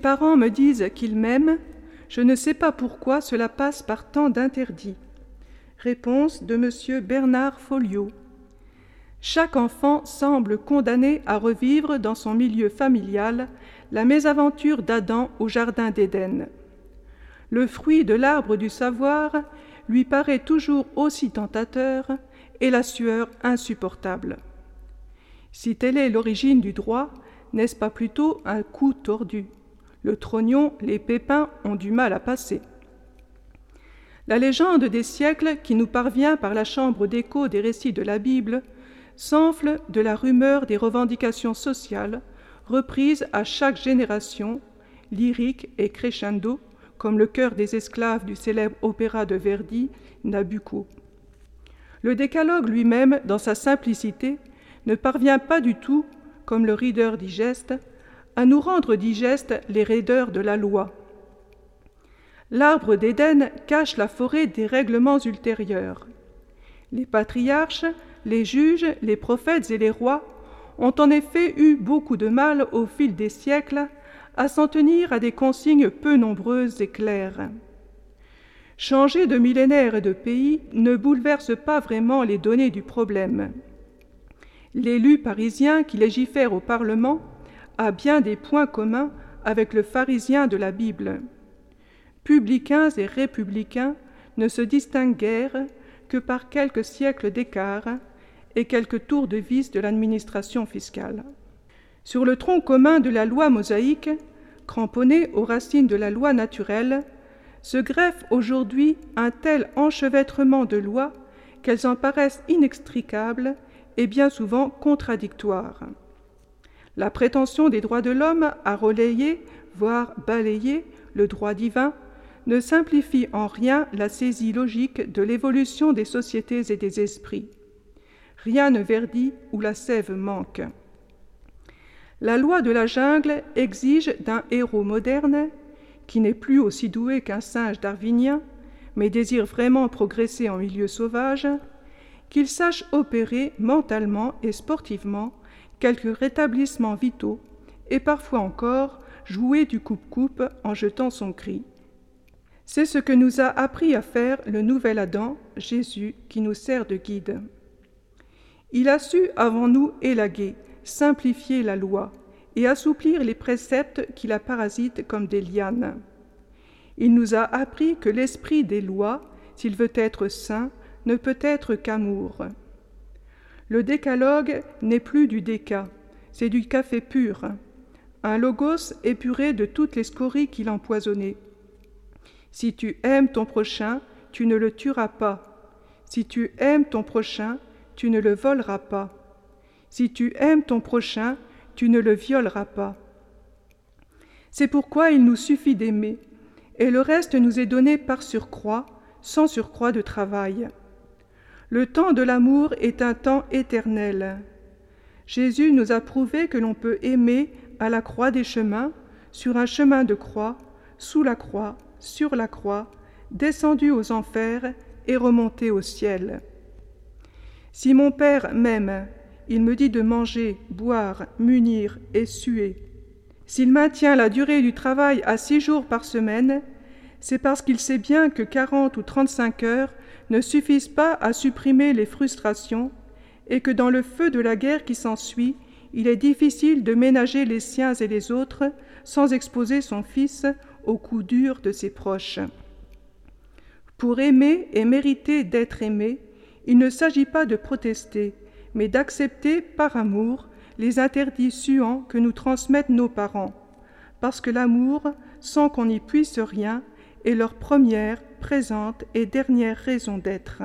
Parents me disent qu'ils m'aiment, je ne sais pas pourquoi cela passe par tant d'interdits. Réponse de M. Bernard Folliot. Chaque enfant semble condamné à revivre dans son milieu familial la mésaventure d'Adam au Jardin d'Éden. Le fruit de l'arbre du savoir lui paraît toujours aussi tentateur et la sueur insupportable. Si telle est l'origine du droit, n'est-ce pas plutôt un coup tordu? Le trognon, les pépins ont du mal à passer. La légende des siècles qui nous parvient par la chambre d'écho des récits de la Bible s'enfle de la rumeur des revendications sociales reprises à chaque génération, lyrique et crescendo, comme le cœur des esclaves du célèbre opéra de Verdi, Nabucco. Le décalogue lui-même, dans sa simplicité, ne parvient pas du tout, comme le Reader digeste, à nous rendre digestes les raideurs de la loi. L'arbre d'Éden cache la forêt des règlements ultérieurs. Les patriarches, les juges, les prophètes et les rois ont en effet eu beaucoup de mal au fil des siècles à s'en tenir à des consignes peu nombreuses et claires. Changer de millénaire et de pays ne bouleverse pas vraiment les données du problème. L'élu parisien qui légifère au Parlement a bien des points communs avec le pharisien de la Bible. Publicains et républicains ne se distinguent guère que par quelques siècles d'écart et quelques tours de vis de l'administration fiscale. Sur le tronc commun de la loi mosaïque, cramponné aux racines de la loi naturelle, se greffe aujourd'hui un tel enchevêtrement de lois qu'elles en paraissent inextricables et bien souvent contradictoires. La prétention des droits de l'homme à relayer, voire balayer, le droit divin ne simplifie en rien la saisie logique de l'évolution des sociétés et des esprits. Rien ne verdit où la sève manque. La loi de la jungle exige d'un héros moderne qui n'est plus aussi doué qu'un singe darwinien, mais désire vraiment progresser en milieu sauvage, qu'il sache opérer mentalement et sportivement quelques rétablissements vitaux et parfois encore jouer du coupe-coupe en jetant son cri. C'est ce que nous a appris à faire le nouvel Adam, Jésus, qui nous sert de guide. Il a su avant nous élaguer, simplifier la loi, et assouplir les préceptes qui la parasitent comme des lianes. Il nous a appris que l'esprit des lois, s'il veut être saint, ne peut être qu'amour. Le décalogue n'est plus du déca, c'est du café pur, un logos épuré de toutes les scories qu'il empoisonnait. Si tu aimes ton prochain, tu ne le tueras pas. Si tu aimes ton prochain, tu ne le voleras pas. Si tu aimes ton prochain, tu ne le violeras pas. C'est pourquoi il nous suffit d'aimer, et le reste nous est donné par surcroît, sans surcroît de travail. Le temps de l'amour est un temps éternel. Jésus nous a prouvé que l'on peut aimer à la croix des chemins, sur un chemin de croix, sous la croix, sur la croix, descendu aux enfers et remonté au ciel. Si mon Père m'aime, il me dit de manger, boire, munir et suer. S'il maintient la durée du travail à six jours par semaine, c'est parce qu'il sait bien que quarante ou trente-cinq heures ne suffisent pas à supprimer les frustrations et que dans le feu de la guerre qui s'ensuit, il est difficile de ménager les siens et les autres sans exposer son fils aux coups durs de ses proches. Pour aimer et mériter d'être aimé, il ne s'agit pas de protester, mais d'accepter par amour les interdits suants que nous transmettent nos parents, parce que l'amour, sans qu'on y puisse rien, est leur première, présente et dernière raison d'être.